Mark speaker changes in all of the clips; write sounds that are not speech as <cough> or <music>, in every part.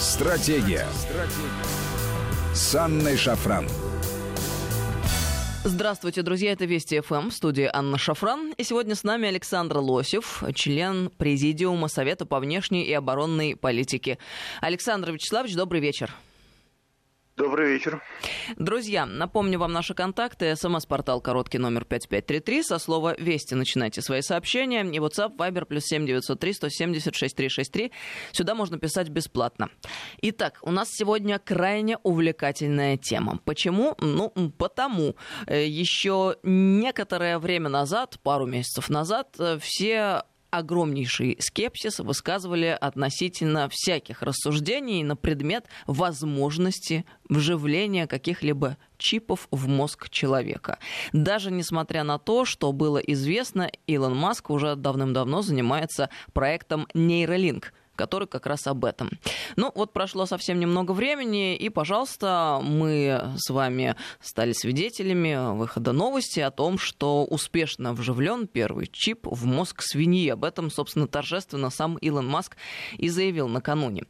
Speaker 1: Стратегия. Стратегия. С Анной Шафран.
Speaker 2: Здравствуйте, друзья, это Вести ФМ, студия Анна Шафран. И сегодня с нами Александр Лосев, член Президиума Совета по внешней и оборонной политике. Александр Вячеславович, добрый вечер.
Speaker 3: Добрый вечер.
Speaker 2: Друзья, напомню вам наши контакты. СМС-портал короткий номер 5533. Со слова «Вести» начинайте свои сообщения. И WhatsApp, Viber, плюс 7903 170 6363. Сюда можно писать бесплатно. Итак, у нас сегодня крайне увлекательная тема. Почему? Ну, потому. Э, Еще некоторое время назад, пару месяцев назад, э, все огромнейший скепсис высказывали относительно всяких рассуждений на предмет возможности вживления каких-либо чипов в мозг человека. Даже несмотря на то, что было известно, Илон Маск уже давным-давно занимается проектом нейролинк – который как раз об этом. Ну, вот прошло совсем немного времени, и, пожалуйста, мы с вами стали свидетелями выхода новости о том, что успешно вживлен первый чип в мозг свиньи. Об этом, собственно, торжественно сам Илон Маск и заявил накануне.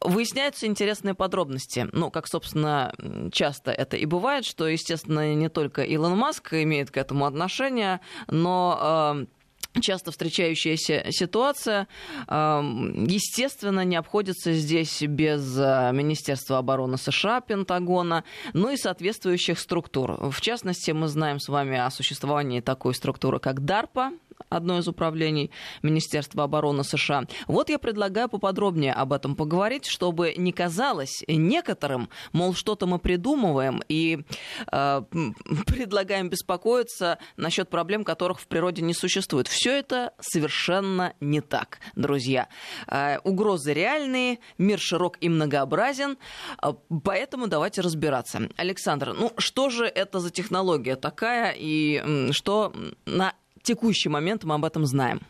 Speaker 2: Выясняются интересные подробности. Ну, как, собственно, часто это и бывает, что, естественно, не только Илон Маск имеет к этому отношение, но э, часто встречающаяся ситуация. Естественно, не обходится здесь без а, Министерства обороны США, Пентагона, ну и соответствующих структур. В частности, мы знаем с вами о существовании такой структуры, как DARPA, одно из управлений Министерства обороны США. Вот я предлагаю поподробнее об этом поговорить, чтобы не казалось некоторым, мол, что-то мы придумываем и э, <laughs> предлагаем беспокоиться насчет проблем, которых в природе не существует. Все это совершенно не так, друзья. Э, угрозы реальные, мир широк и многообразен, э, поэтому давайте разбираться. Александр, ну что же это за технология такая и что на текущий момент мы об этом знаем?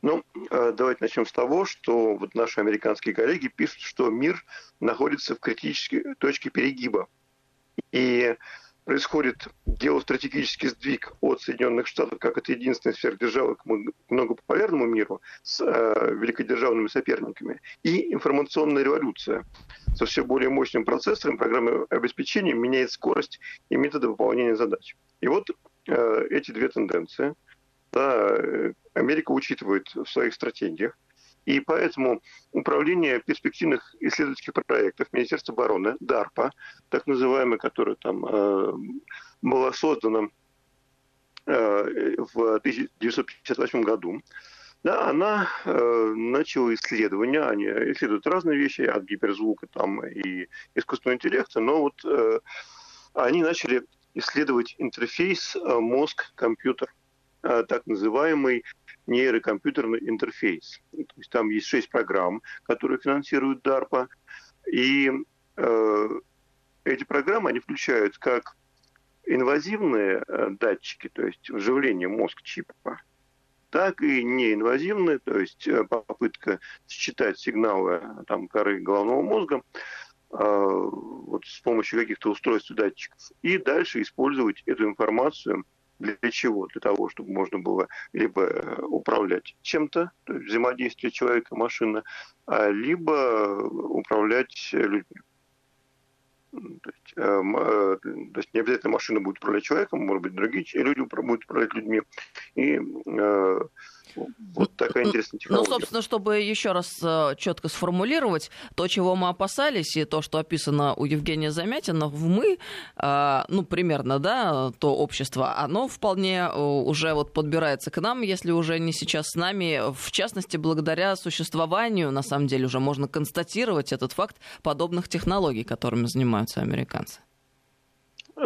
Speaker 3: Ну, э, давайте начнем с того, что вот наши американские коллеги пишут, что мир находится в критической точке перегиба. И происходит геостратегический сдвиг от Соединенных Штатов как от единственной сверхдержавы к многополярному миру с э, великодержавными соперниками, и информационная революция со все более мощным процессором, программой обеспечения меняет скорость и методы выполнения задач. И вот эти две тенденции да, э, Америка учитывает в своих стратегиях. И поэтому Управление перспективных исследовательских проектов Министерства обороны, DARPA, так называемое, которое там э, было создано э, в 1958 году, да, она э, начала исследования, они исследуют разные вещи, от гиперзвука там, и искусственного интеллекта, но вот э, они начали исследовать интерфейс э, мозг-компьютер, э, так называемый нейрокомпьютерный интерфейс. То есть там есть шесть программ, которые финансируют DARPA, и э, эти программы, они включают как инвазивные э, датчики, то есть вживление мозг чипа, так и неинвазивные, то есть попытка считать сигналы там, коры головного мозга вот с помощью каких-то устройств и датчиков, и дальше использовать эту информацию для чего? Для того, чтобы можно было либо э, управлять чем-то, то есть взаимодействие человека и машины, а, либо управлять людьми. То есть, э, э, то есть не обязательно машина будет управлять человеком, может быть, другие люди будут управлять людьми. И вот такая интересная ну, технология.
Speaker 2: Ну, собственно, чтобы еще раз э, четко сформулировать, то, чего мы опасались, и то, что описано у Евгения Замятина, в мы, э, ну, примерно, да, то общество, оно вполне э, уже вот подбирается к нам, если уже не сейчас с нами, в частности, благодаря существованию, на самом деле, уже можно констатировать этот факт подобных технологий, которыми занимаются американцы.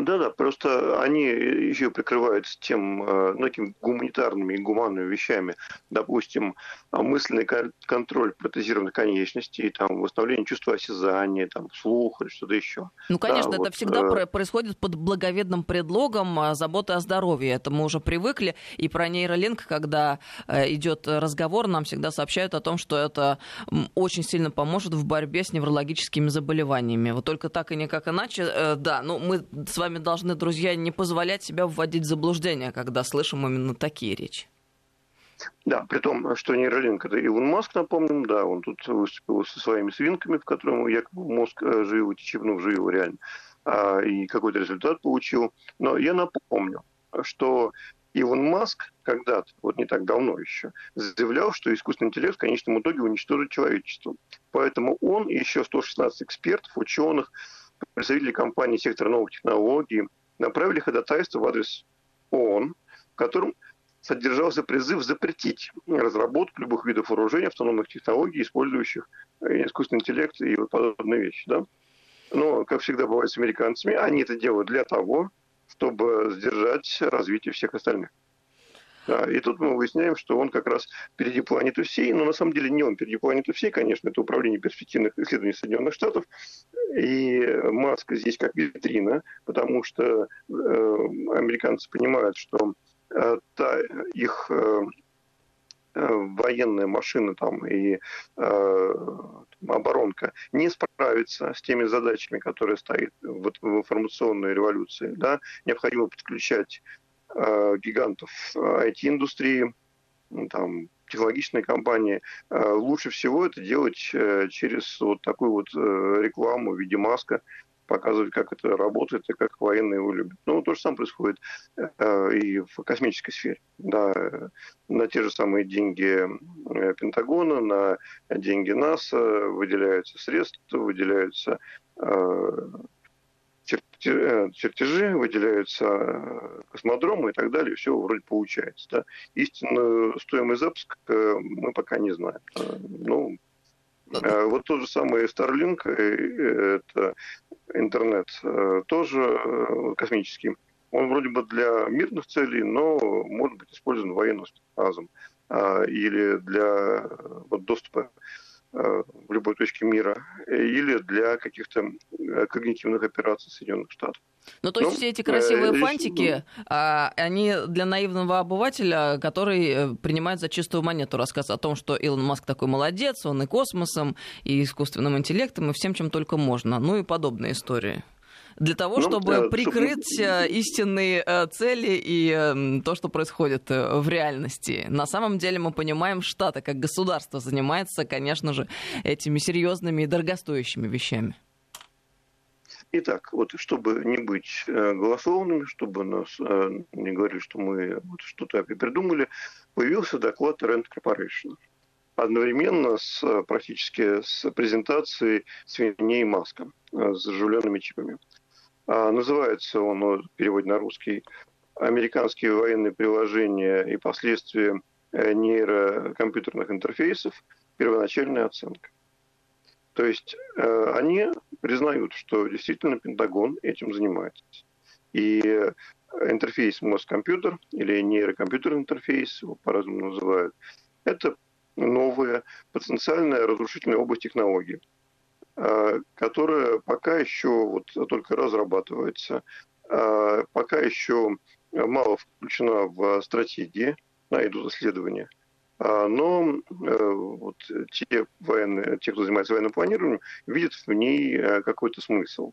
Speaker 3: Да-да, просто они еще прикрываются тем, э, ну, такими гуманитарными и гуманными вещами. Допустим, мысленный контроль протезированных конечностей, там, восстановление чувства осязания, там, слуха или что-то еще.
Speaker 2: Ну, конечно, да, это вот, всегда э... происходит под благовидным предлогом а, заботы о здоровье. Это мы уже привыкли. И про нейролинк, когда э, идет разговор, нам всегда сообщают о том, что это очень сильно поможет в борьбе с неврологическими заболеваниями. Вот только так и никак иначе. Э, да, ну, мы с вами должны, друзья, не позволять себя вводить в заблуждение, когда слышим именно такие речи.
Speaker 3: Да, при том, что нейролинк это Илон Маск, напомним, да, он тут выступил со своими свинками, в котором якобы мозг э, жил, Чипнув жил реально, а, и какой-то результат получил. Но я напомню, что Илон Маск когда-то, вот не так давно еще, заявлял, что искусственный интеллект в конечном итоге уничтожит человечество. Поэтому он и еще 116 экспертов, ученых, представителей компании сектора новых технологий направили ходатайство в адрес ООН, в котором содержался призыв запретить разработку любых видов вооружений, автономных технологий, использующих искусственный интеллект и вот подобные вещи. Да? Но, как всегда бывает с американцами, они это делают для того, чтобы сдержать развитие всех остальных. Да, и тут мы выясняем, что он как раз впереди планеты всей, но на самом деле не он впереди планеты всей, конечно, это управление перспективных исследований Соединенных Штатов, и Маск здесь как витрина, потому что э, американцы понимают, что э, та их э, э военная машина там и э, оборонка не справится с теми задачами, которые стоят вот в информационной революции. Да? Необходимо подключать гигантов IT-индустрии, там, технологичные компании. Э, лучше всего это делать э, через вот такую вот э, рекламу в виде маска, показывать, как это работает и как военные его любят. Ну, то же самое происходит э, и в космической сфере. Да, на те же самые деньги э, Пентагона, на деньги НАСА выделяются средства, выделяются э, чертежи, выделяются космодромы и так далее, все вроде получается. Да. Истинную стоимость запуска мы пока не знаем. Ну, вот тот же самый Starlink, это интернет э, тоже э, космический. Он вроде бы для мирных целей, но может быть использован военным спецназом а, или для вот, доступа э, в любой точке мира, или для каких-то когнитивных операций Соединенных Штатов.
Speaker 2: Ну, то есть ну, все эти красивые э, фантики, ну... они для наивного обывателя, который принимает за чистую монету рассказ о том, что Илон Маск такой молодец, он и космосом, и искусственным интеллектом, и всем, чем только можно. Ну и подобные истории для того, ну, чтобы да, прикрыть чтобы... Э, истинные э, цели и эм, то, что происходит э, в реальности. На самом деле мы понимаем, Штаты как государство занимается, конечно же, этими серьезными и дорогостоящими вещами.
Speaker 3: Итак, вот чтобы не быть э, голословными, чтобы нас э, не говорили, что мы вот что-то придумали, появился доклад Rent Corporation. Одновременно с э, практически с презентацией свиней Маска с заживленными чипами. А, называется он, ну, в переводе на русский, «Американские военные приложения и последствия нейрокомпьютерных интерфейсов. Первоначальная оценка». То есть э, они признают, что действительно Пентагон этим занимается. И интерфейс мозг-компьютер или нейрокомпьютер интерфейс, его по-разному называют, это новая потенциальная разрушительная область технологий, э, которая пока еще вот только разрабатывается, э, пока еще мало включена в стратегии, на идут исследования – а, но э, вот те военные, те, кто занимается военным планированием, видят в ней э, какой-то смысл.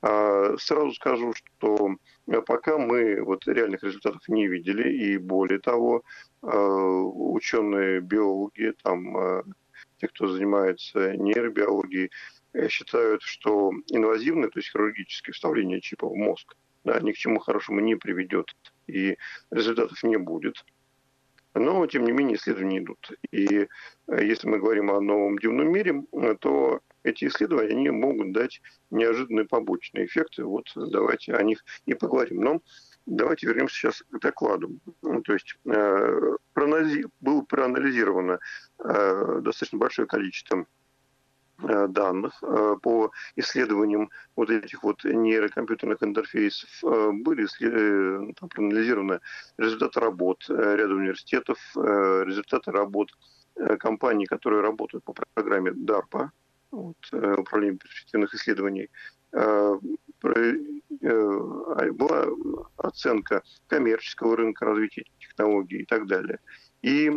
Speaker 3: А, сразу скажу, что э, пока мы вот реальных результатов не видели, и более того, ученые биологи, там, те, кто занимается нейробиологией, считают, что инвазивное, то есть хирургическое вставление чипа в мозг, да, ни к чему хорошему не приведет, и результатов не будет но, тем не менее, исследования идут. И э, если мы говорим о новом дневном мире, э, то эти исследования они могут дать неожиданные побочные эффекты. Вот давайте о них и поговорим. Но давайте вернемся сейчас к докладу. Ну, то есть э, было проанализировано достаточно большое количество Э, данных э, по исследованиям вот этих вот нейрокомпьютерных интерфейсов э, были там, проанализированы результаты работ ряда университетов, результаты работ компаний, которые работают по программе DARPA, вот, Управление перспективных исследований, была оценка коммерческого рынка развития технологий и так далее. И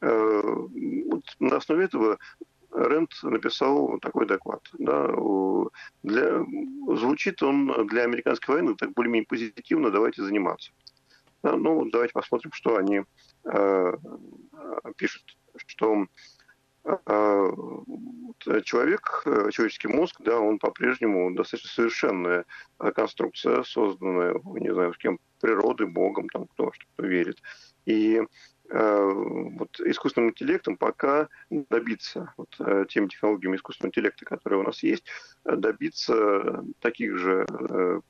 Speaker 3: вот на основе этого Рент написал такой доклад. Да, для, звучит он для американской войны так более-менее позитивно, давайте заниматься. Да, ну, давайте посмотрим, что они э, пишет, что человек, человеческий мозг, да, он по-прежнему достаточно совершенная конструкция, созданная, не знаю, с кем, природой, Богом, там кто что верит. И Э, вот искусственным интеллектом пока добиться, вот, э, теми технологиями искусственного интеллекта, которые у нас есть, э, добиться таких же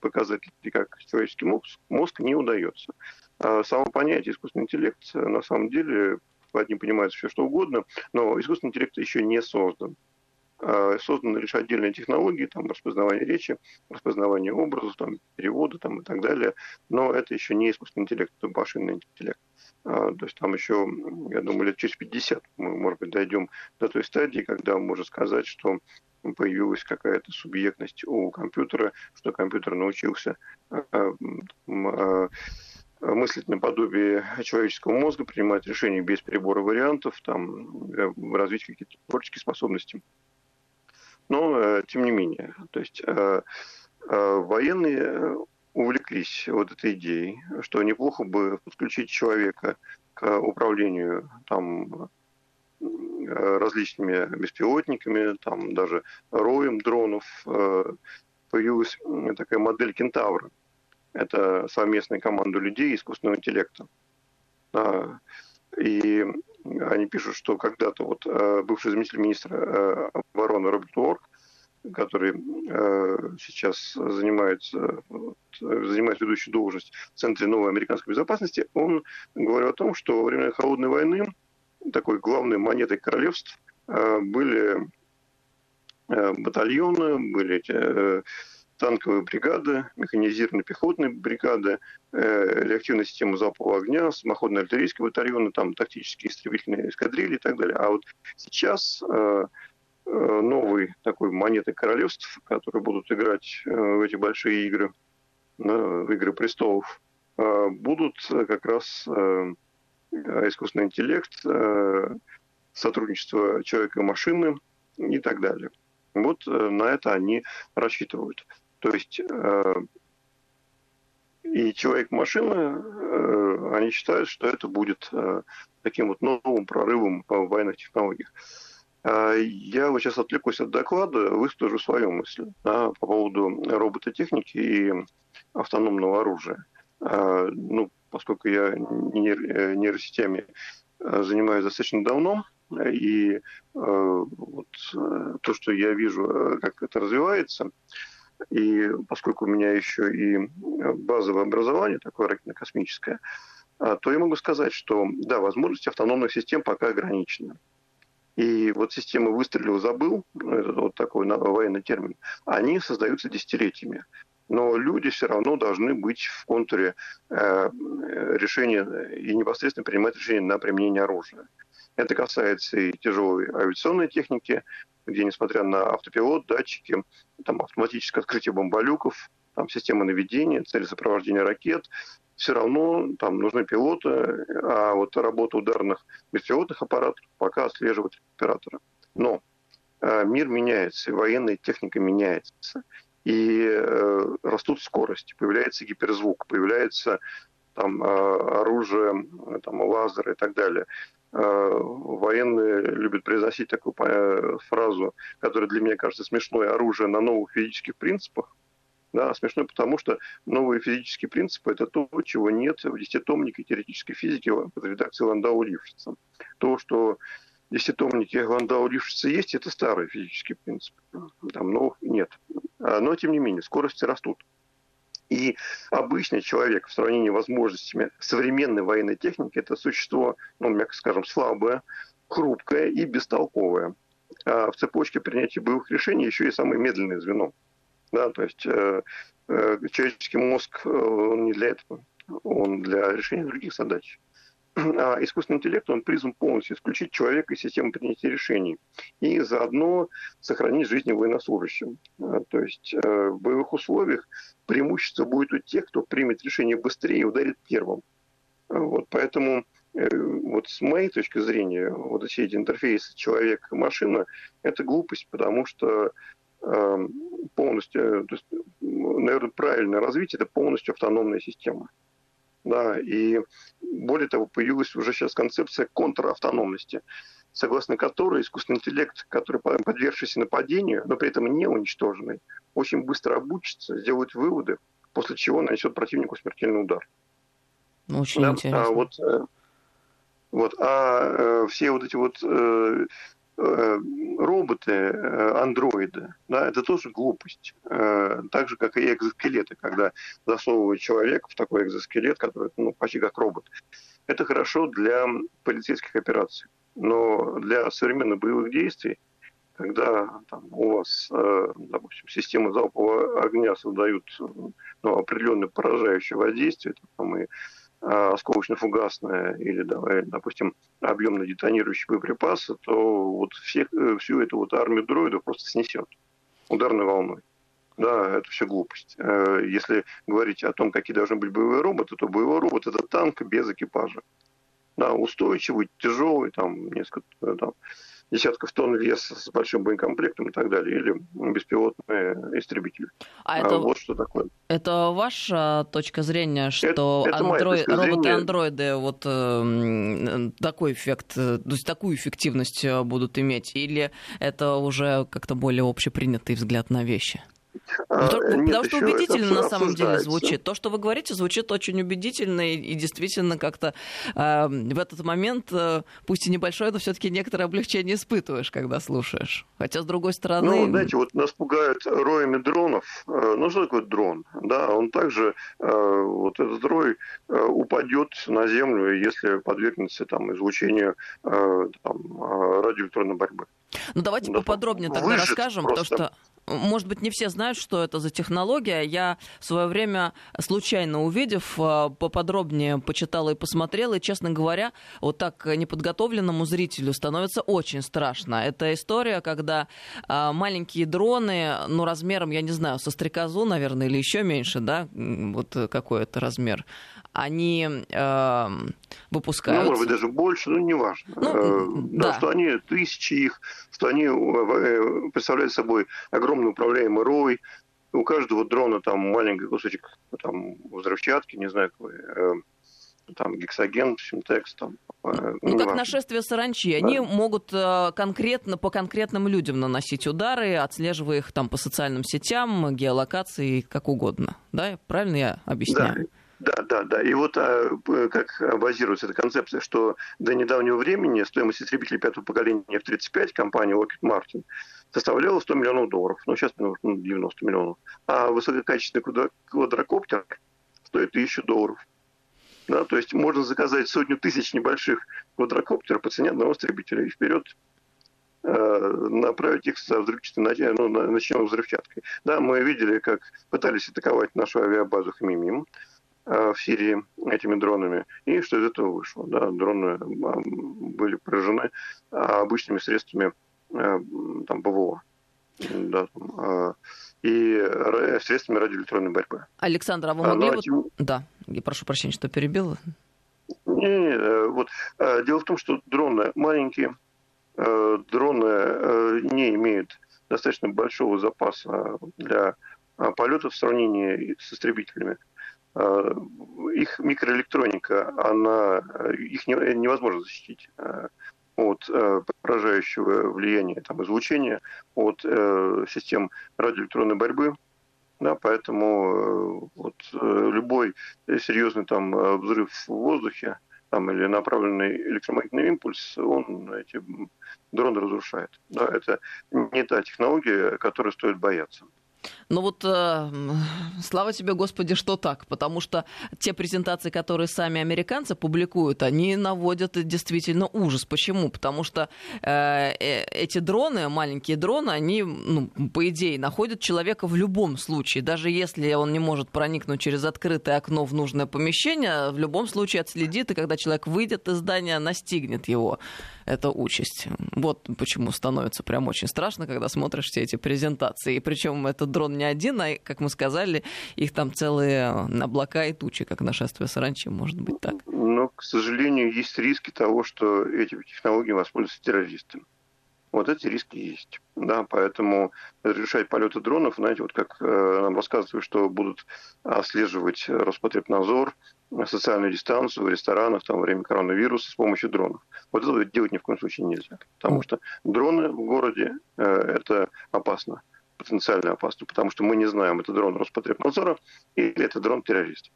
Speaker 3: показателей, как человеческий мозг, мозг не удается. А само понятие искусственный интеллект на самом деле под ним понимается все что угодно, но искусственный интеллект еще не создан. А, созданы лишь отдельные технологии, там, распознавание речи, распознавание образов, там, перевода там, и так далее, но это еще не искусственный интеллект, это машинный интеллект. А, то есть там еще, я думаю, лет через 50 мы, может быть, дойдем до той стадии, когда можно сказать, что появилась какая-то субъектность у компьютера, что компьютер научился а, мыслить наподобие человеческого мозга, принимать решения без перебора вариантов, там, э, развить какие-то творческие способности но э, тем не менее, то есть э, военные увлеклись вот этой идеей, что неплохо бы подключить человека к управлению там различными беспилотниками, там даже роем дронов. Появилась такая модель Кентавра. Это совместная команда людей и искусственного интеллекта. И они пишут, что когда-то вот э, бывший заместитель министра э, обороны Роберт Уорк, который э, сейчас занимается, занимает ведущую должность в Центре новой американской безопасности, он говорил о том, что во время Холодной войны такой главной монетой королевств были батальоны, были танковые бригады, механизированные пехотные бригады, э, реактивная система залпового огня, самоходные артиллерийские батальоны, там тактические истребительные эскадрильи и так далее. А вот сейчас э, э, новые такой монеты королевств, которые будут играть э, в эти большие игры, в игры престолов, будут как раз искусственный интеллект, сотрудничество человека и машины и так далее. Вот на это они рассчитывают. То есть э, и человек-машина, э, они считают, что это будет э, таким вот новым прорывом в военных технологиях. Я вот сейчас отвлекусь от доклада, выскажу свою мысль да, по поводу робототехники и автономного оружия. Ну, поскольку я нейросетями занимаюсь достаточно давно, и вот то, что я вижу, как это развивается, и поскольку у меня еще и базовое образование такое ракетно-космическое, а, то я могу сказать, что да, возможности автономных систем пока ограничены. И вот системы выстрелил, забыл, это вот такой военный термин, они создаются десятилетиями. Но люди все равно должны быть в контуре э, решения и непосредственно принимать решения на применение оружия. Это касается и тяжелой авиационной техники, где, несмотря на автопилот, датчики, там автоматическое открытие бомболюков, там система наведения, цели сопровождения ракет, все равно там нужны пилоты, а вот работа ударных беспилотных аппаратов пока отслеживают операторы. Но э, мир меняется, военная техника меняется, и э, растут скорости, появляется гиперзвук, появляется там э, оружие, там лазеры и так далее. Э, военные любят произносить такую э, фразу, которая для меня кажется смешной, оружие на новых физических принципах. Да, смешной, потому что новые физические принципы – это то, чего нет в десятитомнике теоретической физики под редакцией Ландау Лившица. То, что в десятитомнике Ландау Лившица есть, это старые физические принципы. Там новых нет. А, но, тем не менее, скорости растут. И обычный человек в сравнении с возможностями современной военной техники – это существо, ну, мягко скажем, слабое, хрупкое и бестолковое. А в цепочке принятия боевых решений еще и самое медленное звено. Да, то есть э, э, человеческий мозг э, он не для этого, он для решения других задач. А искусственный интеллект, он призван полностью исключить человека из системы принятия решений и заодно сохранить жизнь военнослужащим. А, то есть э, в боевых условиях преимущество будет у тех, кто примет решение быстрее и ударит первым. А, вот, поэтому э, вот с моей точки зрения, вот эти интерфейсы человек-машина – это глупость, потому что э, полностью, то есть, наверное, правильное развитие – это полностью автономная система. Да, и более того, появилась уже сейчас концепция контравтономности, согласно которой искусственный интеллект, который подвергшийся нападению, но при этом не уничтоженный, очень быстро обучится, сделает выводы, после чего нанесет противнику смертельный удар.
Speaker 2: Ну, очень да? интересно.
Speaker 3: А вот, э, вот, а э, все вот эти вот Э, роботы, э, андроиды, да, это тоже глупость. Э, так же, как и экзоскелеты, когда засовывают человека в такой экзоскелет, который ну, почти как робот. Это хорошо для полицейских операций. Но для современных боевых действий, когда там, у вас, допустим, системы залпового огня создают ну, определенное поражающее воздействие, там, и осколочно-фугасное или, давай, допустим, объемно-детонирующие боеприпасы, то вот всех, э, всю эту вот армию дроидов просто снесет ударной волной. Да, это все глупость. Э, если говорить о том, какие должны быть боевые роботы, то боевой робот – это танк без экипажа. Да, устойчивый, тяжелый, там, несколько, э, там, десятков тонн веса с большим боекомплектом и так далее, или беспилотные истребители.
Speaker 2: А, а это, вот что такое. Это ваша точка зрения, что это, это андроид, роботы-андроиды вот э, такой эффект, э, то есть такую эффективность э, будут иметь, или это уже как-то более общепринятый взгляд на вещи?
Speaker 3: А,
Speaker 2: потому, Нет, потому что убедительно на самом деле звучит. То, что вы говорите, звучит очень убедительно и, и действительно как-то э, в этот момент, э, пусть и небольшое, но все-таки некоторое облегчение испытываешь, когда слушаешь. Хотя, с другой стороны...
Speaker 3: Ну, знаете, вот нас пугают роями дронов. Э, ну, что такое дрон? Да, он также, э, вот этот рой э, упадет на землю, если подвергнется там излучению э, там, радиоэлектронной борьбы.
Speaker 2: Ну, давайте да, поподробнее тогда расскажем, просто. потому что может быть, не все знают, что это за технология. Я в свое время, случайно увидев, э, поподробнее почитала и посмотрела, и, честно говоря, вот так неподготовленному зрителю становится очень страшно. Это история, когда э, маленькие дроны, ну, размером, я не знаю, со стрекозу, наверное, или еще меньше, да, вот какой это размер, они э, выпускают...
Speaker 3: Ну, может быть, даже больше, но неважно. Ну, э, да. да, что они, тысячи их, что они э, представляют собой огромный управляемый рой, у каждого дрона там маленький кусочек там, взрывчатки, не знаю, какой, э, там гексоген, симтекс, там.
Speaker 2: Э, ну, как нашествие саранчи. Да. Они могут э, конкретно по конкретным людям наносить удары, отслеживая их там по социальным сетям, геолокации, как угодно. Да, правильно я объясняю?
Speaker 3: Да. Да, да, да. И вот а, как базируется эта концепция, что до недавнего времени стоимость истребителей пятого поколения F-35 компании Lockheed Martin составляла 100 миллионов долларов. Ну, сейчас 90 миллионов. А высококачественный квадрокоптер стоит 1000 долларов. Да, то есть можно заказать сотню тысяч небольших квадрокоптеров по цене одного истребителя и вперед э, направить их со взрывчатой, ну, начнем взрывчаткой. Да, мы видели, как пытались атаковать нашу авиабазу Хамимим. Э, в Сирии этими дронами. И что из этого вышло? Да, дроны а, были поражены а, обычными средствами э, там, ПВО. Да, а, и средствами радиоэлектронной борьбы.
Speaker 2: Александр, а вы могли... вот... этим... Да, я прошу прощения, что перебил.
Speaker 3: Не, не, э, вот. Дело в том, что дроны маленькие, дроны не имеют достаточно большого запаса для полетов в сравнении с истребителями. Э, их микроэлектроника, она, э, их невозможно защитить э, от поражающего влияния там, излучения, от систем радиоэлектронной борьбы. Да, поэтому вот, любой серьезный там, взрыв в воздухе там, или направленный электромагнитный импульс, он эти дроны разрушает. Да, это не та технология, которой стоит бояться.
Speaker 2: Ну вот, э, слава тебе, Господи, что так, потому что те презентации, которые сами американцы публикуют, они наводят действительно ужас. Почему? Потому что э, э, эти дроны, маленькие дроны, они, ну, по идее, находят человека в любом случае. Даже если он не может проникнуть через открытое окно в нужное помещение, в любом случае отследит, и когда человек выйдет из здания, настигнет его эта участь. Вот почему становится прям очень страшно, когда смотришь все эти презентации. И причем этот дрон не один, а, как мы сказали, их там целые облака и тучи, как нашествие саранчи, может быть так.
Speaker 3: Но, к сожалению, есть риски того, что этими технологиями воспользуются террористы. Вот эти риски есть. Да, поэтому разрешать полеты дронов, знаете, вот как э, нам рассказывают, что будут отслеживать Роспотребнадзор, социальную дистанцию в ресторанах там, во время коронавируса с помощью дронов. Вот это делать ни в коем случае нельзя. Потому что дроны в городе э, это опасно, потенциально опасно, потому что мы не знаем, это дрон Роспотребнадзора или это дрон террорист.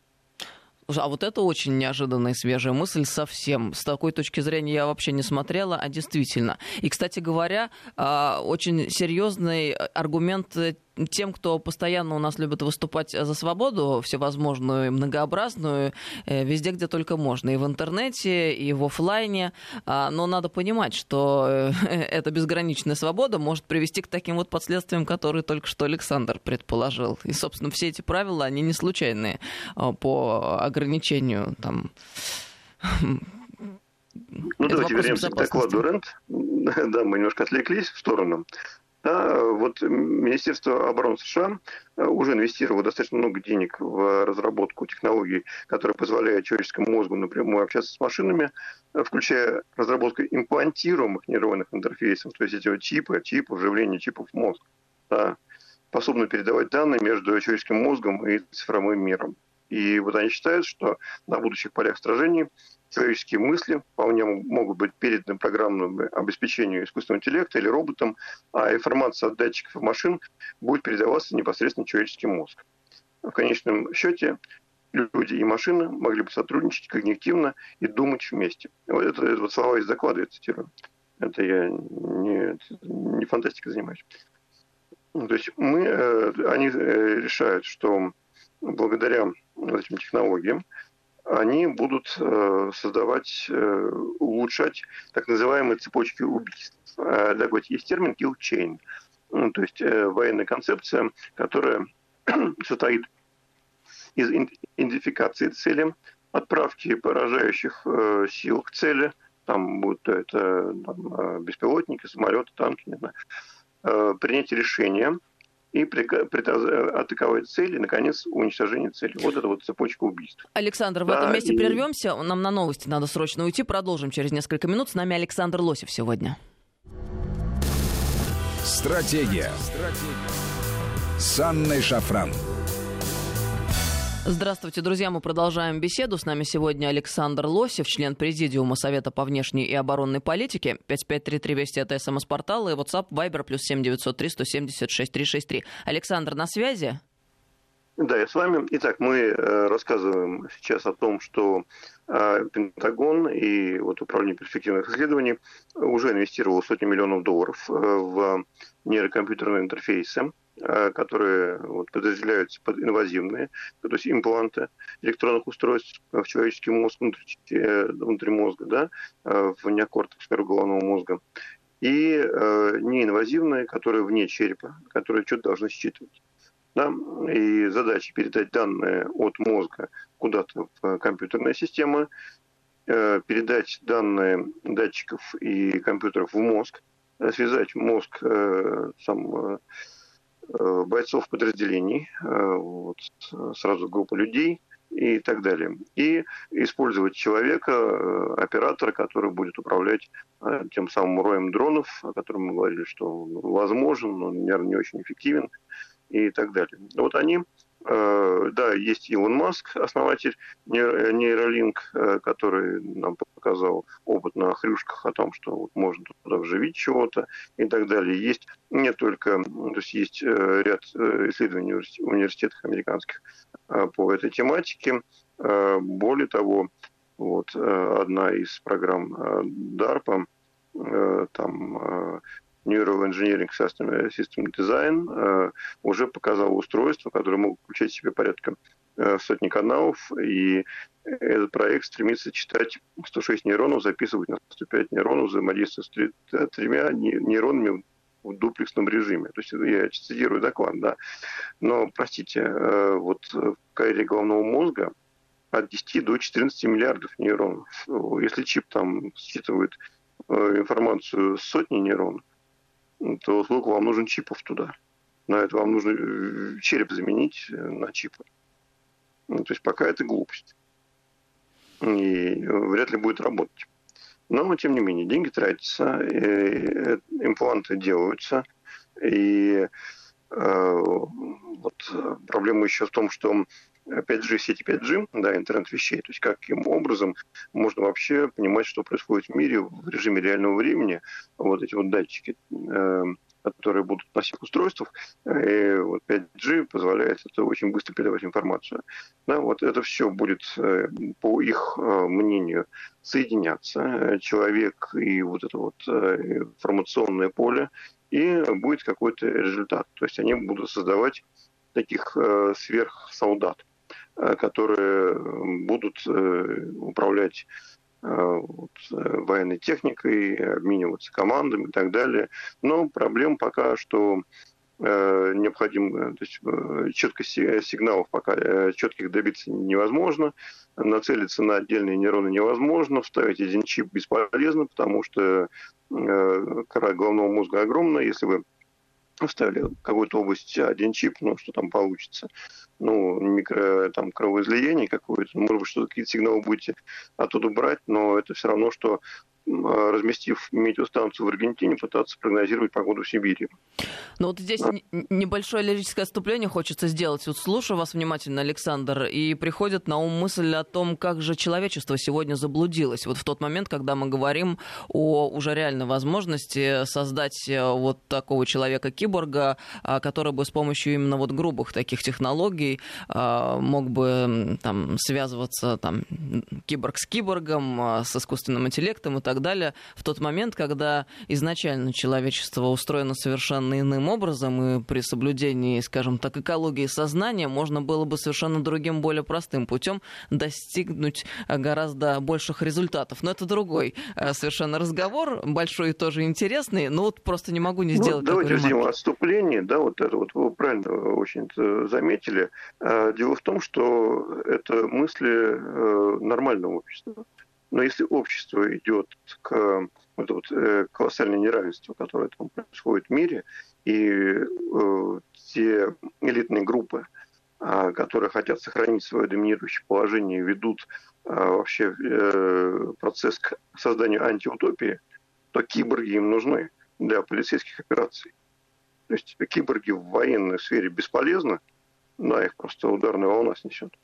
Speaker 2: А вот это очень неожиданная свежая мысль совсем. С такой точки зрения я вообще не смотрела, а действительно. И, кстати говоря, а, очень серьезный аргумент тем, кто постоянно у нас любит выступать за свободу, всевозможную, многообразную, э, везде, где только можно, и в интернете, и в офлайне. А, но надо понимать, что э, <laughs> эта безграничная свобода может привести к таким вот последствиям, которые только что Александр предположил. И, собственно, все эти правила, они не случайные а, по ограничению там
Speaker 3: ну, давайте вернемся к докладу РЕНТ. <laughs> Да, мы немножко отвлеклись в сторону. Да, вот Министерство обороны США э, уже инвестировало достаточно много денег в разработку технологий, которые позволяют человеческому мозгу напрямую общаться с машинами, э, включая разработку имплантируемых нейронных интерфейсов, то есть эти вот чипы, чипы, вживление чипов в мозг, да, способны передавать данные между человеческим мозгом и цифровым миром. И вот они считают, что на будущих полях сражений человеческие мысли вполне могут быть переданы программному обеспечению искусственного интеллекта или роботам, а информация от датчиков и машин будет передаваться непосредственно человеческий мозг. В конечном счете люди и машины могли бы сотрудничать когнитивно и думать вместе. Вот это, это вот слова из доклада я цитирую. Это я не, не фантастикой занимаюсь. То есть мы, э, они э, решают, что благодаря этим технологиям они будут э, создавать, э, улучшать так называемые цепочки убийств. Э, для говорить, есть термин kill chain, ну, то есть военная концепция, которая <clears throat> состоит из идентификации цели, отправки поражающих сил к цели, там будут это там, беспилотники, самолеты, танки, не знаю, принятие решения – и атаковать цель, и, наконец, уничтожение цели. Вот это вот цепочка убийств.
Speaker 2: Александр, в да, этом месте и... прервемся. Нам на новости надо срочно уйти. Продолжим через несколько минут. С нами Александр Лосев сегодня.
Speaker 1: Стратегия. Стратегия. С Анной Шафран.
Speaker 2: Здравствуйте, друзья. Мы продолжаем беседу. С нами сегодня Александр Лосев, член Президиума Совета по внешней и оборонной политике. 5533 Вести это СМС-портал и WhatsApp Viber плюс 7903 176 363. Александр, на связи?
Speaker 3: Да, я с вами. Итак, мы э, рассказываем сейчас о том, что э, Пентагон и вот Управление перспективных исследований уже инвестировал сотни миллионов долларов э, в нейрокомпьютерные интерфейсы которые вот, подразделяются под инвазивные, то есть импланты электронных устройств в человеческий мозг внутри, э, внутри мозга, да, э, в неокортекс головного мозга, и э, неинвазивные, которые вне черепа, которые что-то должны считывать. Да? И задача передать данные от мозга куда-то в компьютерные системы, э, передать данные датчиков и компьютеров в мозг, связать мозг э, сам, Э, бойцов подразделений, э, вот, сразу группа людей и так далее. И использовать человека, э, оператора, который будет управлять тем самым роем дронов, о котором мы говорили, что возможен, но, наверное, не очень эффективен и так далее. Вот они Э, да, есть Илон Маск, основатель нейролинк, э, который нам показал опыт на хрюшках о том, что вот можно туда вживить чего-то и так далее. Есть не только, то есть есть э, ряд исследований в университетах американских по этой тематике. Более того, вот одна из программ DARPA, там Neural Engineering System, System Design э, уже показал устройство, которое могут включать в себе порядка э, сотни каналов, и этот проект стремится читать 106 нейронов, записывать на 105 нейронов, взаимодействовать с тремя нейронами в дуплексном режиме. То есть я цитирую доклад, да. Но, простите, э, вот в коре головного мозга от 10 до 14 миллиардов нейронов. Если чип там считывает информацию сотни нейронов, то сколько вам нужен чипов туда? На это вам нужно э, череп заменить э, на чипы. Ну, то есть пока это глупость. И вряд ли будет работать. Но, тем не менее, деньги тратятся, э, импланты делаются, и э, вот проблема еще в том, что 5G, сети 5G, да, интернет вещей, то есть каким образом можно вообще понимать, что происходит в мире в режиме реального времени, вот эти вот датчики, э, которые будут на всех устройствах, и вот 5G позволяет это очень быстро передавать информацию. Да, вот это все будет, э, по их э, мнению, соединяться, человек и вот это вот информационное поле, и будет какой-то результат. То есть они будут создавать таких сверхсолдат. Э, которые будут э, управлять э, вот, военной техникой, обмениваться командами и так далее. Но проблем пока что необходим, то есть четко сигналов пока четких добиться невозможно, нацелиться на отдельные нейроны невозможно, вставить один чип бесполезно, потому что кора головного мозга огромная, если вы вставили какую-то область один чип, ну, что там получится. Ну, микро, там, кровоизлияние какое-то, может быть, что какие-то сигналы будете оттуда брать, но это все равно, что а, разместив метеостанцию в Аргентине, пытаться прогнозировать погоду в Сибири.
Speaker 2: Ну вот здесь а? небольшое лирическое отступление хочется сделать. Вот слушаю вас внимательно, Александр, и приходит на ум мысль о том, как же человечество сегодня заблудилось. Вот в тот момент, когда мы говорим о уже реальной возможности создать э, вот такого человека-киборга, а, который бы с помощью именно вот грубых таких технологий мог бы там связываться там киборг с киборгом, с искусственным интеллектом и так далее, в тот момент, когда изначально человечество устроено совершенно иным образом, и при соблюдении, скажем так, экологии сознания можно было бы совершенно другим, более простым путем достигнуть гораздо больших результатов. Но это другой э, совершенно разговор, большой и тоже интересный, но вот просто не могу не ну, сделать
Speaker 3: ну, Давайте возьмем отступление, да, вот это вот вы правильно очень заметили. Э, дело в том, что это мысли э, нормального общества. Но если общество идет к вот, э, колоссальное неравенство, которое там происходит в мире, и те элитные группы, которые хотят сохранить свое доминирующее положение, ведут вообще процесс к созданию антиутопии, то киборги им нужны для полицейских операций. То есть киборги в военной сфере бесполезны, да, их просто ударная волна снесет.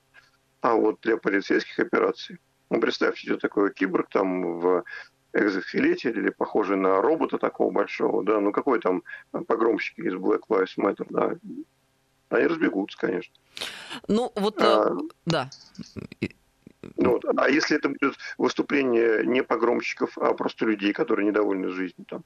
Speaker 3: А вот для полицейских операций ну, представьте, что такое киборг там в экзоскелете или похожий на робота такого большого, да, ну какой там погромщик из Black Lives Matter, да, они разбегутся, конечно.
Speaker 2: Ну, вот, а, э, да.
Speaker 3: Ну, а если это будет выступление не погромщиков, а просто людей, которые недовольны жизнью, там,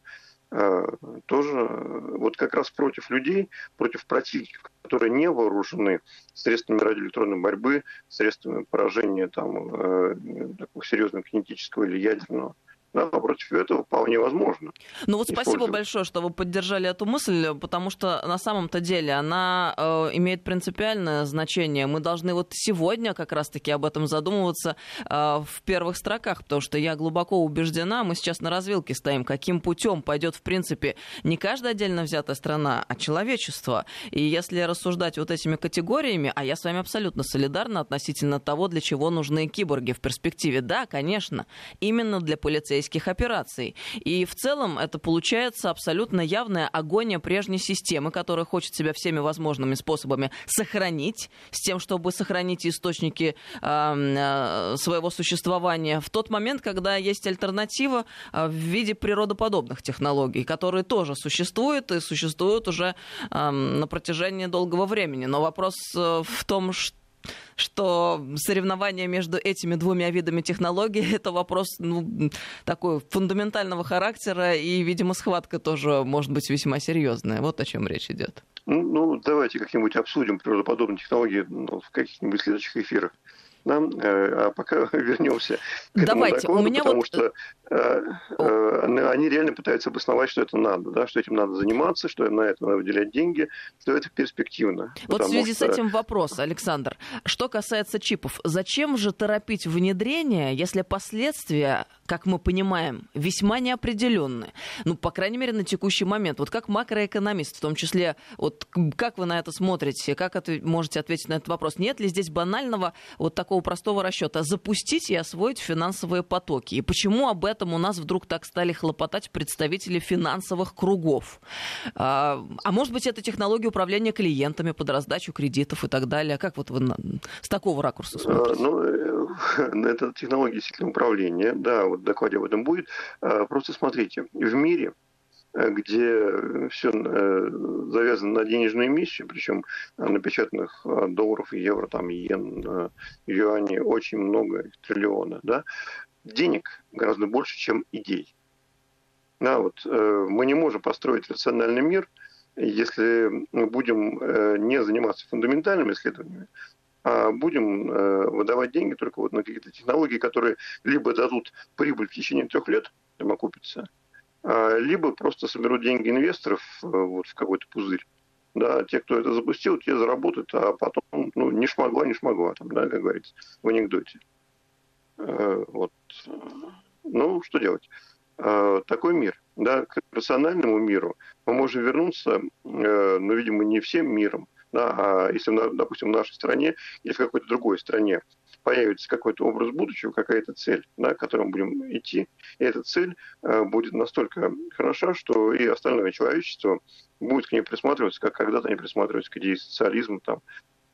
Speaker 3: Э, тоже вот как раз против людей, против противников, которые не вооружены средствами радиоэлектронной борьбы, средствами поражения там, э, такого серьезного кинетического или ядерного да, против этого вполне возможно.
Speaker 2: Ну вот спасибо большое, что вы поддержали эту мысль, потому что на самом-то деле она э, имеет принципиальное значение. Мы должны вот сегодня как раз-таки об этом задумываться э, в первых строках, потому что я глубоко убеждена, мы сейчас на развилке стоим, каким путем пойдет в принципе не каждая отдельно взятая страна, а человечество. И если рассуждать вот этими категориями, а я с вами абсолютно солидарна относительно того, для чего нужны киборги в перспективе, да, конечно, именно для полицейских полицейских операций. И в целом это получается абсолютно явная агония прежней системы, которая хочет себя всеми возможными способами сохранить, с тем, чтобы сохранить источники э, своего существования в тот момент, когда есть альтернатива э, в виде природоподобных технологий, которые тоже существуют и существуют уже э, на протяжении долгого времени. Но вопрос э, в том, что что соревнование между этими двумя видами технологий это вопрос ну, такой фундаментального характера, и, видимо, схватка тоже может быть весьма серьезная. Вот о чем речь идет.
Speaker 3: Ну, ну давайте как-нибудь обсудим природоподобные технологии ну, в каких-нибудь следующих эфирах. Да? Э, а пока <laughs> вернемся к
Speaker 2: Давайте,
Speaker 3: этому докладу,
Speaker 2: у меня
Speaker 3: потому
Speaker 2: вот...
Speaker 3: что э, э, они реально пытаются обосновать, что это надо, да, что этим надо заниматься, что на это надо выделять деньги, что это перспективно.
Speaker 2: Вот в связи что... с этим вопрос, Александр. Что касается чипов, зачем же торопить внедрение, если последствия как мы понимаем, весьма неопределенны. Ну, по крайней мере, на текущий момент. Вот как макроэкономист, в том числе, вот как вы на это смотрите, как это, можете ответить на этот вопрос? Нет ли здесь банального вот такого простого расчета? Запустить и освоить финансовые потоки. И почему об этом у нас вдруг так стали хлопотать представители финансовых кругов? А, а может быть, это технология управления клиентами под раздачу кредитов и так далее? Как вот вы на, с такого ракурса смотрите?
Speaker 3: А, ну, э, <laughs> это технология действительно управления. Да, вот в докладе об этом будет. А, просто смотрите, в мире Э, где все э, завязано на денежную эмиссию, причем напечатанных э, долларов, евро, там, иен, юаней очень много, триллиона, да, денег гораздо больше, чем идей. Да, вот, мы не можем построить рациональный мир, если мы будем не заниматься фундаментальными исследованиями, а будем выдавать деньги только вот на какие-то технологии, которые либо дадут прибыль в течение трех лет, там окупится, а, либо просто соберут деньги инвесторов э, вот в какой-то пузырь. Да, те, кто это запустил, те заработают, а потом, ну, не шмогла, не шмогла, там, да, как говорится, в анекдоте. Э, вот. Ну, что делать? Э, такой мир. Да, к рациональному миру мы можем вернуться, ну, видимо, не всем миром, а если, допустим, в нашей стране или в какой-то другой стране появится какой-то образ будущего, какая-то цель, да, к которой мы будем идти, и эта цель э, будет настолько хороша, что и остальное человечество будет к ней присматриваться, как когда-то они присматривались к идее социализма, там,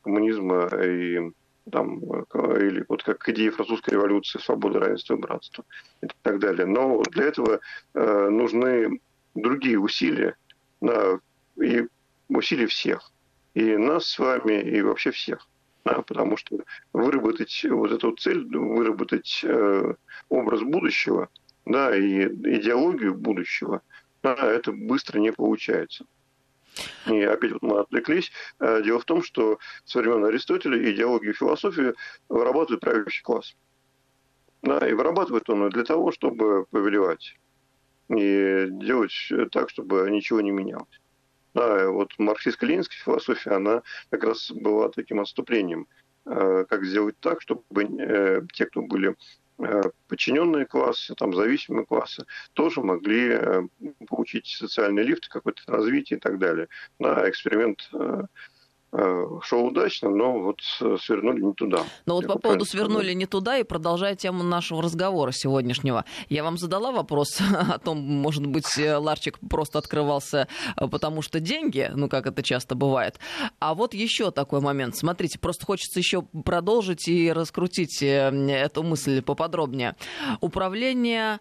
Speaker 3: коммунизма и там, или вот как к идее французской революции, свободы, равенства и братства и так далее. Но для этого э, нужны другие усилия, да, и усилия всех. И нас с вами, и вообще всех да, потому что выработать вот эту цель, выработать э, образ будущего, да, и идеологию будущего, да, это быстро не получается. И опять вот мы отвлеклись. Э, дело в том, что со времен Аристотеля идеологию философии вырабатывает правящий класс. Да, и вырабатывает он для того, чтобы повелевать и делать так, чтобы ничего не менялось. Да, вот марксистско-ленинская философия, она как раз была таким отступлением, э, как сделать так, чтобы э, те, кто были э, подчиненные классы, там, зависимые классы, тоже могли получить социальный лифт, какое-то развитие и так далее. Да, эксперимент Э, шел удачно, но вот э, свернули не туда.
Speaker 2: Но вот по поводу свернули не туда и продолжая тему нашего разговора сегодняшнего, я вам задала вопрос <laughs> о том, может быть, э, ларчик просто открывался потому что деньги, ну как это часто бывает. А вот еще такой момент. Смотрите, просто хочется еще продолжить и раскрутить эту мысль поподробнее. Управление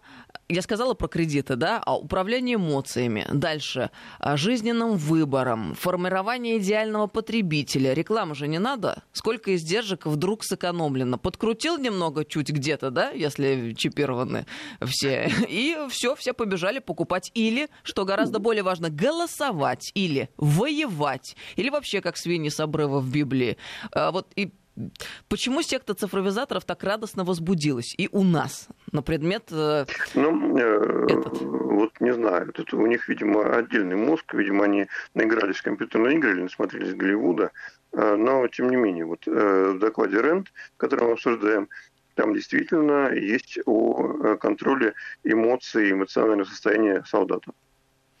Speaker 2: я сказала про кредиты, да, а управление эмоциями. Дальше. Жизненным выбором, формирование идеального потребителя. Реклама же не надо. Сколько издержек вдруг сэкономлено. Подкрутил немного чуть где-то, да, если чипированы все. И все, все побежали покупать. Или, что гораздо более важно, голосовать. Или воевать. Или вообще, как свиньи с обрыва в Библии. А вот и Почему секта цифровизаторов так радостно возбудилась и у нас на предмет э,
Speaker 3: ну, э, этот? Вот не знаю. Тут у них, видимо, отдельный мозг. Видимо, они наигрались в компьютерные игры или насмотрелись Голливуда. Э, но, тем не менее, вот в докладе РЕНД, который мы обсуждаем, там действительно есть о контроле эмоций эмоционального состояния солдата.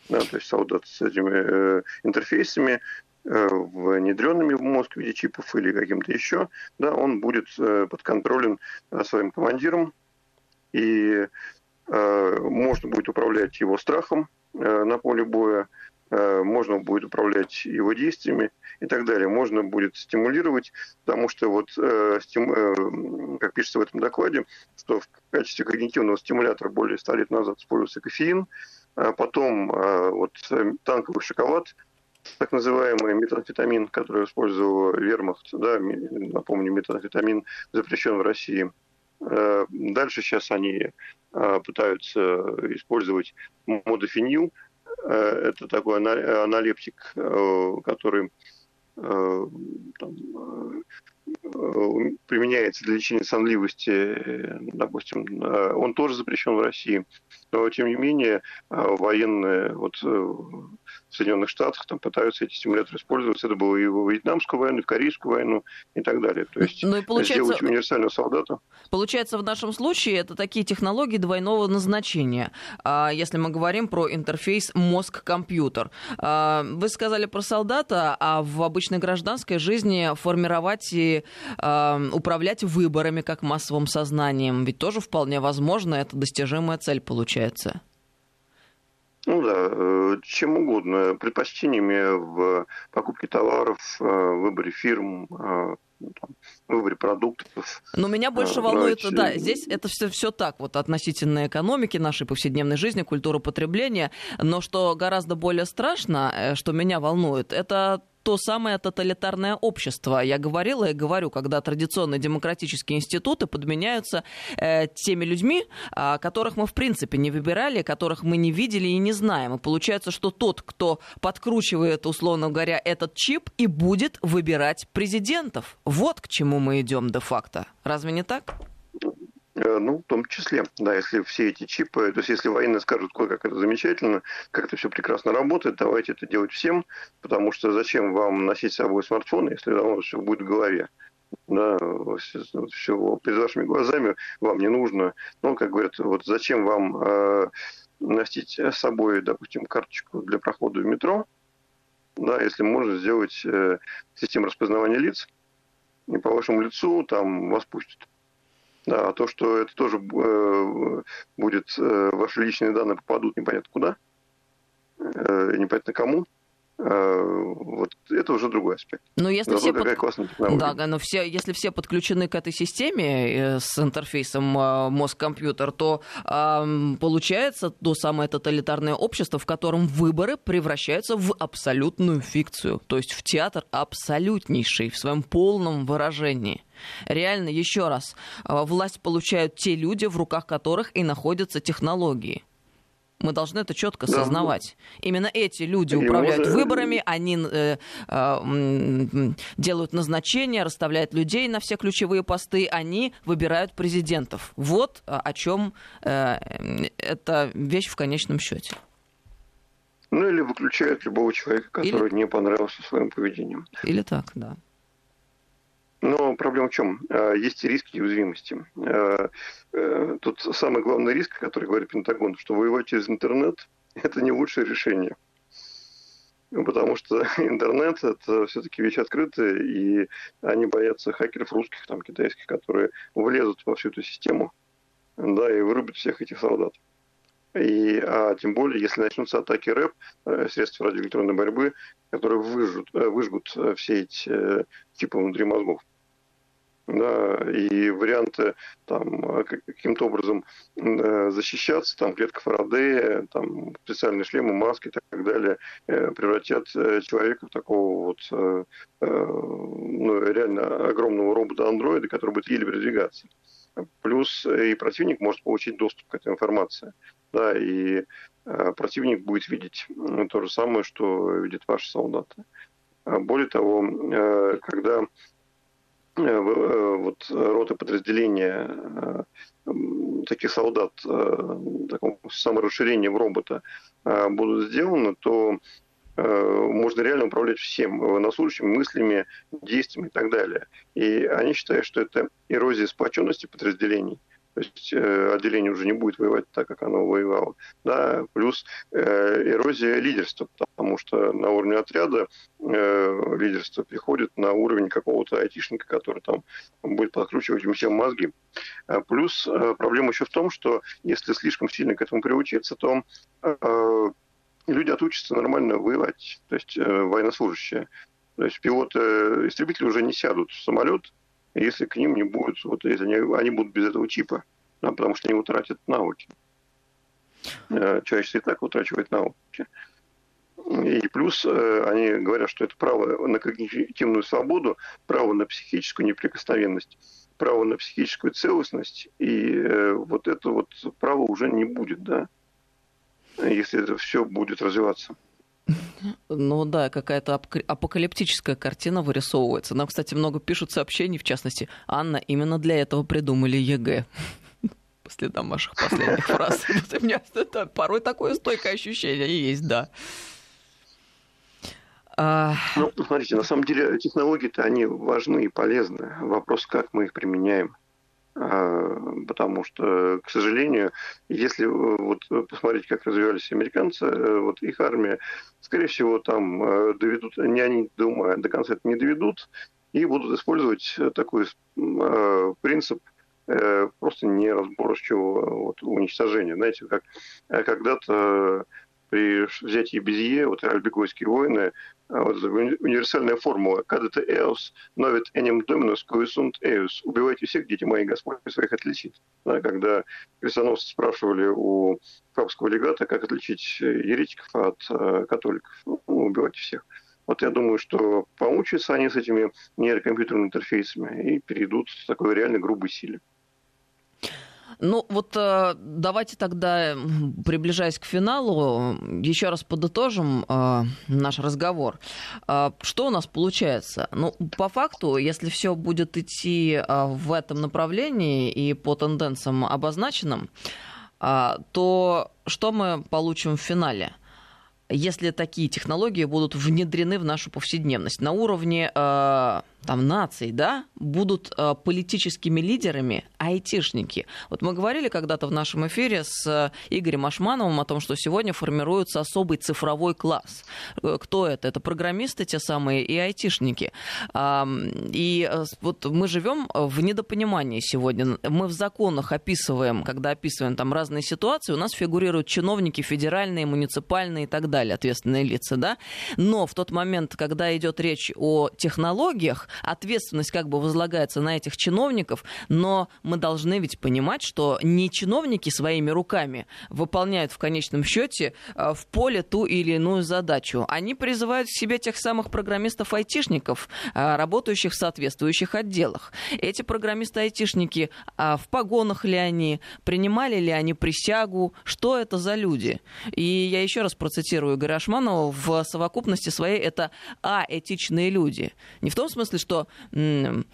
Speaker 3: Да, то есть солдат с этими э, интерфейсами внедренными в мозг в виде чипов или каким-то еще, да, он будет э, под контролем э, своим командиром, и можно будет управлять его страхом на поле боя, можно будет управлять его действиями и так далее. Можно будет стимулировать, потому что вот, как пишется в этом докладе, что в качестве когнитивного стимулятора более 100 лет назад использовался кофеин, а потом вот танковый шоколад – так называемый метамфетамин, который использовал вермахт, да, напомню, метамфетамин запрещен в России. Э, дальше сейчас они э, пытаются использовать модофенил. Э, это такой аналептик, который там, применяется для лечения сонливости, допустим, он тоже запрещен в России. Но, тем не менее, военные вот, в Соединенных Штатах там пытаются эти стимуляторы использовать. Это было и в Вьетнамскую войну, и в Корейскую войну и так далее. То есть ну, и получается, сделать универсального солдата.
Speaker 2: Получается, в нашем случае это такие технологии двойного назначения, а, если мы говорим про интерфейс мозг-компьютер. А, вы сказали про солдата, а в обычной гражданской жизни формировать и а, управлять выборами как массовым сознанием, ведь тоже вполне возможно, это достижимая цель получается.
Speaker 3: Ну да, э, чем угодно, предпочтениями в покупке товаров, э, выборе фирм, э, там, выборе продуктов.
Speaker 2: Но меня больше волнует, Давайте... да, здесь это все, все так, вот относительно экономики, нашей повседневной жизни, культуры потребления, но что гораздо более страшно, что меня волнует, это то самое тоталитарное общество. Я говорила и говорю, когда традиционные демократические институты подменяются э, теми людьми, э, которых мы в принципе не выбирали, которых мы не видели и не знаем. И получается, что тот, кто подкручивает, условно говоря, этот чип и будет выбирать президентов. Вот к чему мы идем де-факто. Разве не так?
Speaker 3: Э, ну, в том числе, да, если все эти чипы, то есть если военные скажут, как это замечательно, как это все прекрасно работает, давайте это делать всем, потому что зачем вам носить с собой смартфон, если давно все будет в голове. Да, все перед вашими глазами вам не нужно. Ну, как говорят, вот зачем вам э, носить с собой, допустим, карточку для прохода в метро, да, если можно сделать э, систему распознавания лиц, и по вашему лицу там вас пустят. Да, а то, что это тоже э, будет, э, ваши личные данные попадут непонятно куда, э, непонятно кому, вот это уже другой аспект.
Speaker 2: Но если Зато все какая под... классная технология. Да, но все, если все подключены к этой системе э, с интерфейсом э, мозг-компьютер, то э, получается то самое тоталитарное общество, в котором выборы превращаются в абсолютную фикцию, то есть в театр абсолютнейший в своем полном выражении. Реально, еще раз, власть получают те люди, в руках которых и находятся технологии. Мы должны это четко да. сознавать. Именно эти люди и управляют может... выборами, они э, э, делают назначения, расставляют людей на все ключевые посты, они выбирают президентов. Вот а, о чем э, эта вещь в конечном счете.
Speaker 3: Ну или выключают любого человека, который или... не понравился своим поведением.
Speaker 2: Или так, да.
Speaker 3: Но проблема в чем? А, есть риски и уязвимости. А, э, тут самый главный риск, который говорит Пентагон, что воевать через интернет – это не лучшее решение. Ну, потому что <laughs> интернет – это все-таки вещь открытая, и они боятся хакеров русских, там, китайских, которые влезут во всю эту систему да, и вырубят всех этих солдат. И, а тем более, если начнутся атаки РЭП, э, средств радиоэлектронной борьбы, которые выжгут, э, выжгут все эти типы внутри мозгов да, и варианты там каким-то образом э, защищаться, там клетка Фарадея, там специальные шлемы, маски и так далее, э, превратят э, человека в такого вот ну, реально огромного робота-андроида, который будет еле передвигаться. Плюс и противник может получить доступ к этой информации. Да, и противник будет видеть то же самое, что видят ваши солдаты. Более того, когда Э, э, вот роты подразделения э, таких солдат, таком саморасширением робота будут сделаны, то можно реально управлять всем военнослужащим, мыслями, действиями и так далее. И они считают, что это эрозия сплоченности подразделений – то есть э, отделение уже не будет воевать так, как оно воевало. Да, плюс э, эрозия лидерства, потому что на уровне отряда э, лидерство приходит на уровень какого-то айтишника, который там будет подкручивать им всем мозги. А плюс э, проблема еще в том, что если слишком сильно к этому приучиться, то э, люди отучатся нормально воевать, то есть э, военнослужащие. То есть пилоты-истребители уже не сядут в самолет, если к ним не будет, вот если они, они будут без этого чипа, да, потому что они утратят навыки. Э, человечество и так утрачивает навыки. И плюс э, они говорят, что это право на когнитивную свободу, право на психическую неприкосновенность, право на психическую целостность, и э, вот это вот право уже не будет, да, если это все будет развиваться.
Speaker 2: Ну да, какая-то апокалиптическая картина вырисовывается. Нам, кстати, много пишут сообщений, в частности, Анна, именно для этого придумали ЕГЭ. <laughs> По следам ваших последних <laughs> фраз. У меня порой такое стойкое ощущение есть, да.
Speaker 3: А... Ну, смотрите, на самом деле технологии-то они важны и полезны. Вопрос, как мы их применяем. А, потому что, к сожалению, если э, вот посмотреть, как развивались американцы, э, вот их армия, скорее всего, там э, доведут, не они, думаю, до конца это не доведут, и будут использовать такой принцип просто неразборчивого вот, уничтожения. Знаете, как когда-то при взятии Безье, вот альбегойские войны, универсальная формула «Кадета эос, новит энем доминус коисунт эус» «Убивайте всех, дети мои, Господь своих отличит». Да, когда крестоносцы спрашивали у папского легата, как отличить еретиков от э, католиков. Ну, убивайте всех. Вот я думаю, что помучаются они с этими нейрокомпьютерными интерфейсами и перейдут к такой реально грубой силе.
Speaker 2: Ну вот э, давайте тогда, приближаясь к финалу, еще раз подытожим э, наш разговор. Э, что у нас получается? Ну, по факту, если все будет идти в этом направлении и по тенденциям обозначенным, то что мы получим в финале? Если такие технологии будут внедрены в нашу повседневность на уровне там, наций, да, будут э, политическими лидерами айтишники. Вот мы говорили когда-то в нашем эфире с э, Игорем Ашмановым о том, что сегодня формируется особый цифровой класс. Э, кто это? Это программисты те самые и айтишники. И вот мы живем в недопонимании сегодня. Мы в законах описываем, когда описываем там разные ситуации, у нас фигурируют чиновники федеральные, муниципальные и так далее, ответственные лица, да. Но в тот момент, когда идет речь о технологиях, ответственность как бы возлагается на этих чиновников, но мы должны ведь понимать, что не чиновники своими руками выполняют в конечном счете э, в поле ту или иную задачу. Они призывают к себе тех самых программистов-айтишников, э, работающих в соответствующих отделах. Эти программисты-айтишники, а в погонах ли они, принимали ли они присягу, что это за люди? И я еще раз процитирую Игоря Ашманова, в совокупности своей это а, этичные люди. Не в том смысле, смысле, что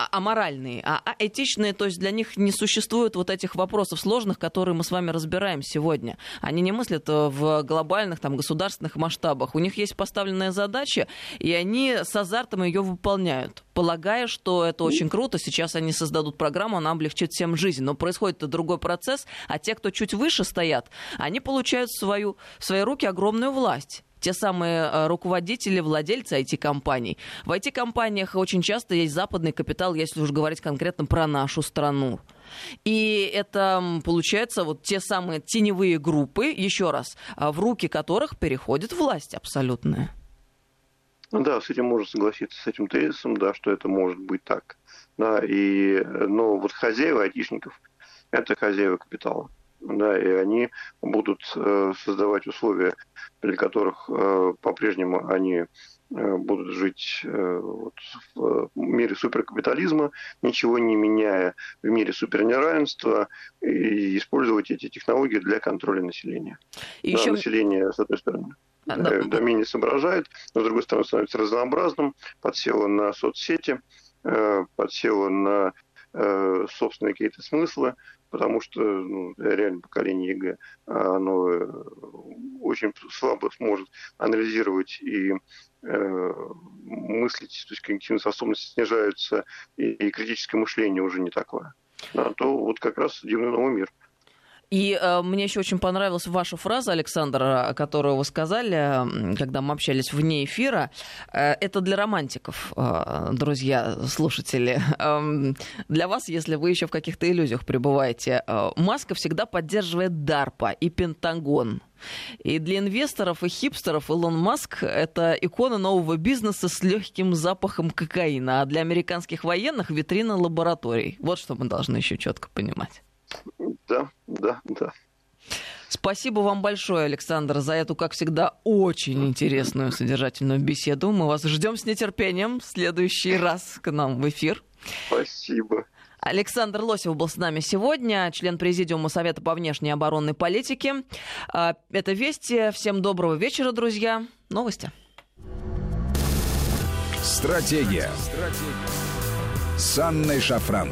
Speaker 2: а, аморальные, а, а этичные, то есть для них не существует вот этих вопросов сложных, которые мы с вами разбираем сегодня. Они не мыслят э, в глобальных там, государственных масштабах. У них есть поставленная задача, и они с азартом ее выполняют, полагая, что это очень круто. Сейчас они создадут программу, она облегчит всем жизнь. Но происходит другой процесс, а те, кто чуть выше стоят, они получают в, свою, в свои руки огромную власть те самые э, руководители, владельцы IT-компаний. В IT-компаниях очень часто есть западный капитал, если уж говорить конкретно про нашу страну. И это, получается, вот те самые теневые группы, еще раз, а, в руки которых переходит власть абсолютная.
Speaker 3: Ну да, с этим можно согласиться, с этим тезисом, да, что это может быть так. Да, и, но вот хозяева айтишников – это хозяева капитала да, и они будут э, создавать условия, при которых э, по-прежнему они э, будут жить вот, в мире суперкапитализма, ничего не меняя в мире супернеравенства и использовать эти технологии для контроля населения. И да, еще... Население, с одной стороны, а, да. домене соображает, но с другой стороны становится разнообразным, подсело на соцсети, подсело на собственные какие-то смыслы, потому что ну, реально поколение ЕГЭ, оно э, очень слабо сможет анализировать и э, мыслить, то есть когнитивные способности снижаются, и, и критическое мышление уже не такое. А то вот как раз дивный новый мир.
Speaker 2: И э, мне еще очень понравилась ваша фраза, Александр, которую вы сказали, когда мы общались вне эфира. Э, это для романтиков, э, друзья, слушатели. Э, для вас, если вы еще в каких-то иллюзиях пребываете. Э, Маска всегда поддерживает Дарпа и Пентагон. И для инвесторов и хипстеров Илон Маск — это икона нового бизнеса с легким запахом кокаина, а для американских военных — витрина лабораторий. Вот что мы должны еще четко понимать.
Speaker 3: Да, да, да.
Speaker 2: Спасибо вам большое, Александр, за эту, как всегда, очень интересную содержательную беседу. Мы вас ждем с нетерпением в следующий раз к нам в эфир.
Speaker 3: Спасибо.
Speaker 2: Александр Лосев был с нами сегодня, член Президиума Совета по внешней оборонной политике. А, это Вести. Всем доброго вечера, друзья. Новости.
Speaker 1: Стратегия. Стратегия. С Анной Шафран.